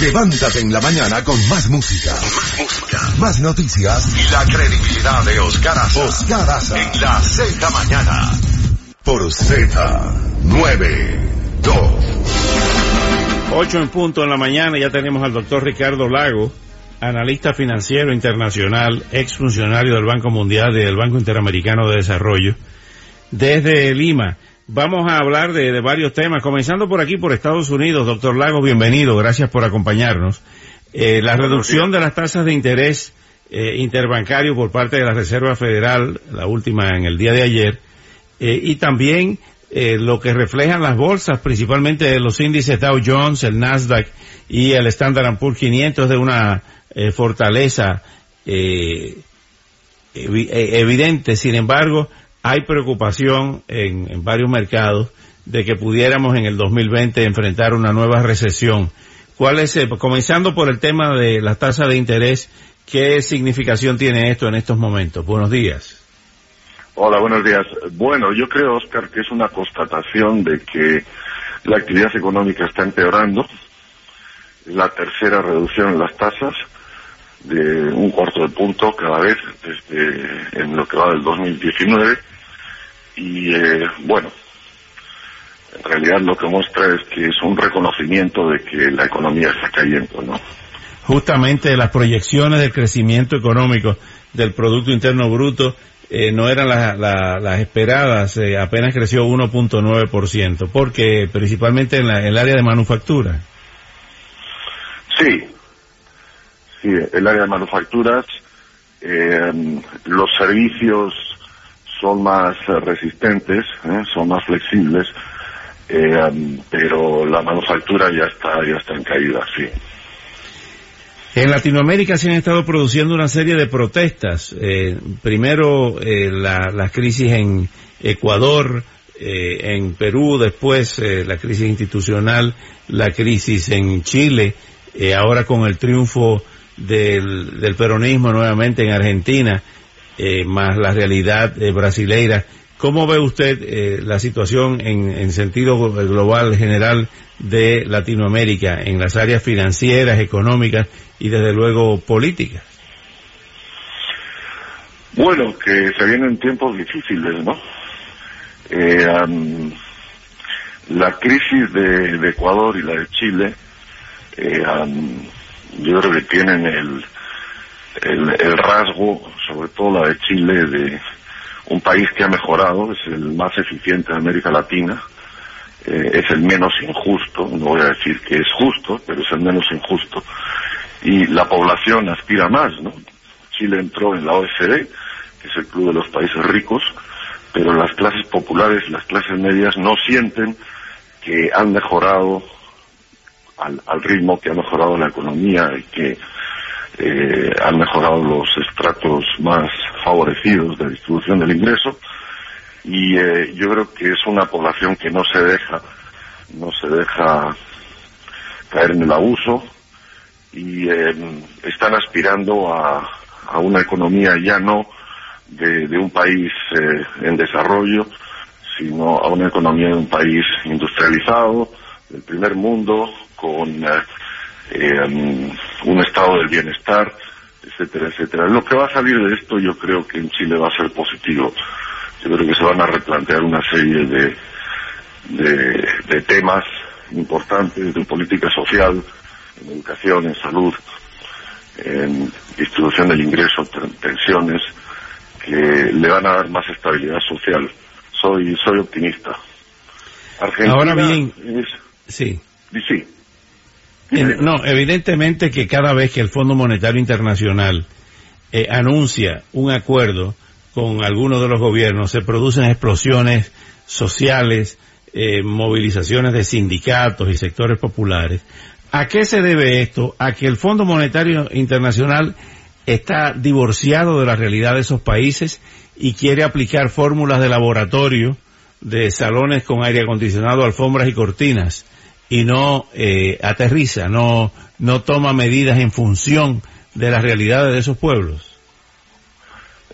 Levántate en la mañana con más música. Más música. Más noticias. Y la credibilidad de Oscar Aza. Oscar Aza. En la Z mañana. Por Z92. 8 en punto en la mañana ya tenemos al doctor Ricardo Lago, analista financiero internacional, exfuncionario del Banco Mundial y del Banco Interamericano de Desarrollo, desde Lima. Vamos a hablar de, de, varios temas, comenzando por aquí, por Estados Unidos. Doctor Lagos, bienvenido, gracias por acompañarnos. Eh, la reducción de las tasas de interés eh, interbancario por parte de la Reserva Federal, la última en el día de ayer, eh, y también lo que reflejan las bolsas, principalmente los índices Dow Jones, el Nasdaq y el Standard Poor's 500 de una fortaleza evi evidente. Sin embargo, hay preocupación en, varios mercados de que pudiéramos en el 2020 enfrentar una nueva recesión. ¿Cuál es, el, comenzando por el tema de las tasas de interés, qué significación tiene esto en estos momentos? Buenos días. Hola, buenos días. Bueno, yo creo, Oscar, que es una constatación de que la actividad económica está empeorando. La tercera reducción en las tasas de un cuarto de punto cada vez desde en lo que va del 2019 y eh, bueno en realidad lo que muestra es que es un reconocimiento de que la economía está cayendo no justamente las proyecciones del crecimiento económico del producto interno bruto eh, no eran las, las, las esperadas eh, apenas creció 1.9% porque principalmente en, la, en el área de manufactura. Sí sí, el área de manufacturas, eh, los servicios son más eh, resistentes, eh, son más flexibles, pero la manufactura ya está, ya está en caída, sí. En Latinoamérica se han estado produciendo una serie de protestas. Primero la, la, crisis en Ecuador, en Perú, después la crisis institucional, la crisis en Chile, ahora con el triunfo del, del peronismo nuevamente en Argentina, eh, más la realidad eh, brasileira. ¿Cómo ve usted eh, la situación en, en, sentido global general de Latinoamérica en las áreas financieras, económicas y desde luego políticas? Bueno, que se vienen tiempos difíciles, ¿no? Eh, la crisis de, Ecuador y la de Chile eh, yo creo que tienen el, el, rasgo, sobre todo la de Chile, de un país que ha mejorado, es el más eficiente de América Latina, eh, es el menos injusto, no voy a decir que es justo, pero es el menos injusto, y la población aspira más, ¿no? Chile entró en la OECD, que es el club de los países ricos, pero las clases populares las clases medias no sienten que han mejorado al, al, ritmo que ha mejorado la economía y que eh, han mejorado los estratos más favorecidos de distribución del ingreso. Y eh, yo creo que es una población que no se deja no se deja caer en el abuso y eh, están aspirando a, a, una economía ya no de, de un país eh, en desarrollo sino a una economía de un país industrializado del primer mundo con eh, un estado del bienestar, etcétera, etcétera. Lo que va a salir de esto yo creo que en Chile va a ser positivo. Yo creo que se van a replantear una serie de, de, de temas importantes de política social, en educación, en salud, en distribución del ingreso, pensiones, que le van a dar más estabilidad social. Soy, soy optimista. Argentina Ahora bien, es, sí. Sí. No, evidentemente que cada vez que el Fondo Monetario Internacional eh, anuncia un acuerdo con algunos de los gobiernos, se producen explosiones sociales, eh, movilizaciones de sindicatos y sectores populares. ¿A qué se debe esto? A que el Fondo Monetario Internacional está divorciado de la realidad de esos países y quiere aplicar fórmulas de laboratorio de salones con aire acondicionado, alfombras y cortinas y no eh, aterriza, no, no toma medidas en función de las realidades de esos pueblos?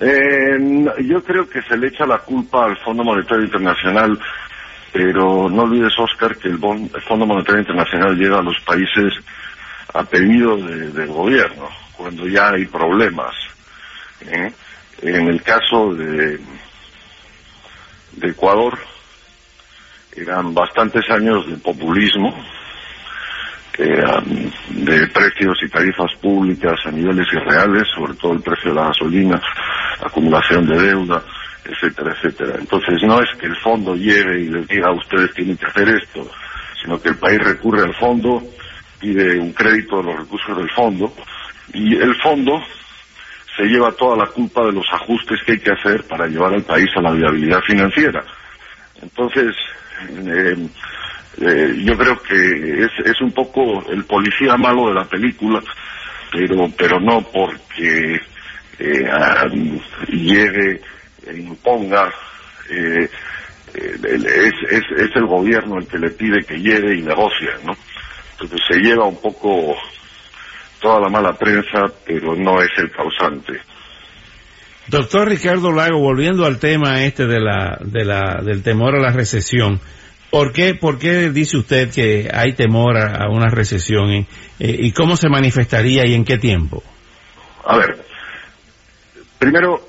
Eh, yo creo que se le echa la culpa al Fondo Monetario Internacional, pero no olvides, Oscar, que el, Fondo Monetario Internacional llega a los países a pedido del gobierno, cuando ya hay problemas. ¿eh? En el caso de, de Ecuador, eran bastantes años de populismo, de precios y tarifas públicas a niveles irreales, sobre todo el precio de la gasolina, acumulación de deuda, etcétera, etcétera. Entonces no es que el fondo lleve y les diga a ustedes tienen que hacer esto, sino que el país recurre al fondo, pide un crédito de los recursos del fondo y el fondo se lleva toda la culpa de los ajustes que hay que hacer para llevar al país a la viabilidad financiera. Entonces, eh, eh, yo creo que es, es un poco el policía malo de la película, pero, pero no porque eh, llegue e imponga, eh, es, es, es el gobierno el que le pide que llegue y negocie, ¿no? Entonces se lleva un poco toda la mala prensa, pero no es el causante. Doctor Ricardo Lago, volviendo al tema este de la, de la, del temor a la recesión, ¿Por qué, ¿Por qué dice usted que hay temor a, una recesión eh, y cómo se manifestaría y en qué tiempo? A ver, primero,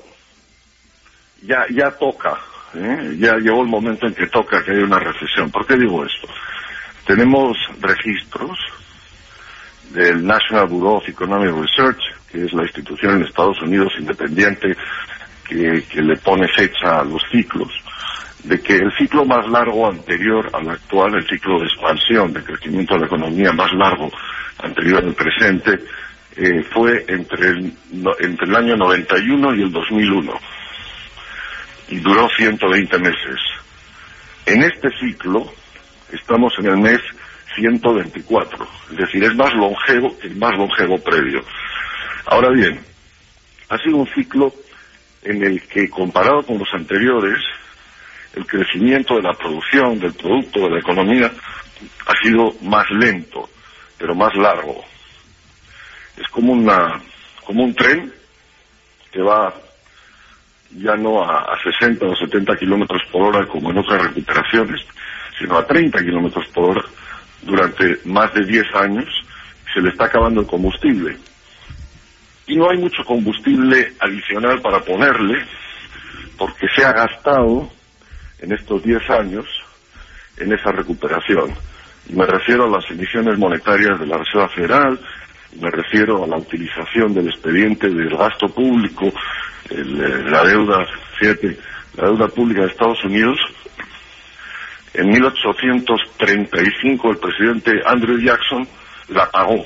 ya, ya toca, ¿eh? ya llegó el momento en que toca que haya una recesión. ¿Por qué digo esto? Tenemos registros del National Bureau of Economic Research, que es la institución en Estados Unidos independiente que, le pone fecha a los ciclos de que el ciclo más largo anterior al actual, el ciclo de expansión, de crecimiento de la economía más largo anterior al presente, eh, fue entre el, entre el año 91 y el 2001 y duró 120 meses. En este ciclo estamos en el mes 124, es decir, es más longevo que el más longevo previo. Ahora bien, ha sido un ciclo en el que comparado con los anteriores, el crecimiento de la producción, del producto, de la economía, ha sido más lento, pero más largo. Es como una, como un tren que va ya no a, 60 o 70 kilómetros por hora como en otras recuperaciones, sino a 30 kilómetros por hora durante más de 10 años, se le está acabando el combustible. Y no hay mucho combustible adicional para ponerle, porque se ha gastado en estos 10 años en esa recuperación. Y me refiero a las emisiones monetarias de la Reserva Federal, me refiero a la utilización del expediente del gasto público, eh, la deuda, fíjate, la deuda pública de Estados Unidos. En 1835 el presidente Andrew Jackson la pagó,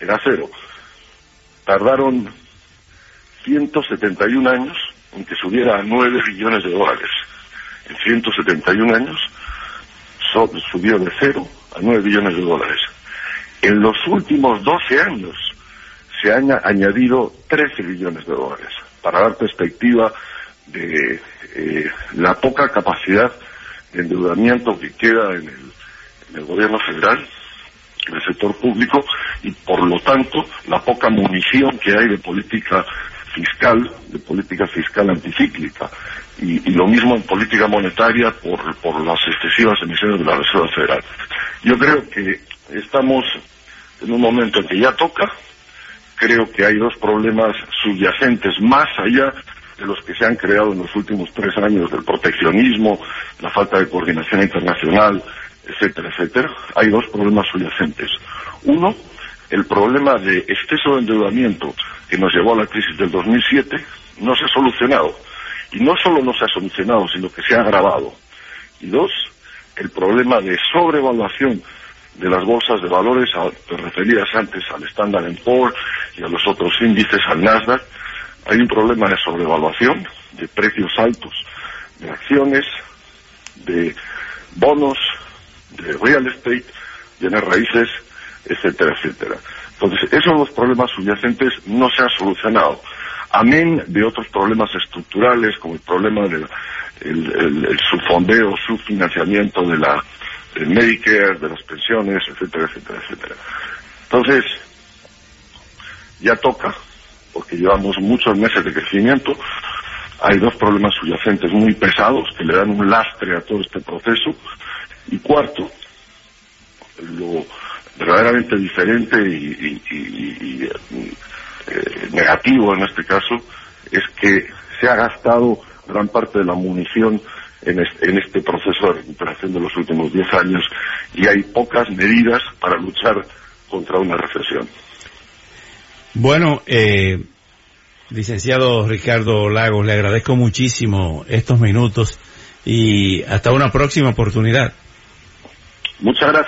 era cero. Tardaron 171 años en que subiera a 9 billones de dólares en 171 años subió de cero a 9 billones de dólares. En los últimos 12 años se han añadido 13 billones de dólares, para dar perspectiva de eh, la poca capacidad endeudamiento que queda en el, en el gobierno federal, en el sector público, y por lo tanto la poca munición que hay de política fiscal, de política fiscal anticíclica y, lo mismo en política monetaria por, por las excesivas emisiones de la Reserva Federal. Yo creo que estamos en un momento en que ya toca, creo que hay dos problemas subyacentes más allá de los que se han creado en los últimos tres años del proteccionismo, la falta de coordinación internacional, etcétera, etcétera. Hay dos problemas subyacentes. Uno, el problema de exceso de endeudamiento que nos llevó a la crisis del 2007 no se ha solucionado y no solo no se ha solucionado, sino que se ha agravado. Y dos, el problema de sobrevaluación de las bolsas de valores, referidas antes al Standard Poor's y a los otros índices, al Nasdaq, hay un problema de sobrevaluación, de precios altos, de acciones, de bonos, de real estate, de raíces, etcétera, etcétera. Entonces, esos dos problemas subyacentes no se han solucionado. amén de otros problemas estructurales como el problema del el, el, el subfondeo, subfinanciamiento de la del Medicare, de las pensiones, etcétera, etcétera, etcétera. Entonces, ya toca, porque llevamos muchos meses de crecimiento, hay dos problemas subyacentes muy pesados que le dan un lastre a todo este proceso, y cuarto, lo verdaderamente diferente y, eh, negativo en este caso es que se ha gastado gran parte de la munición en en este proceso de recuperación de los últimos 10 años y hay pocas medidas para luchar contra una recesión. Bueno, eh, licenciado Ricardo Lagos, le agradezco muchísimo estos minutos y hasta una próxima oportunidad. Muchas gracias.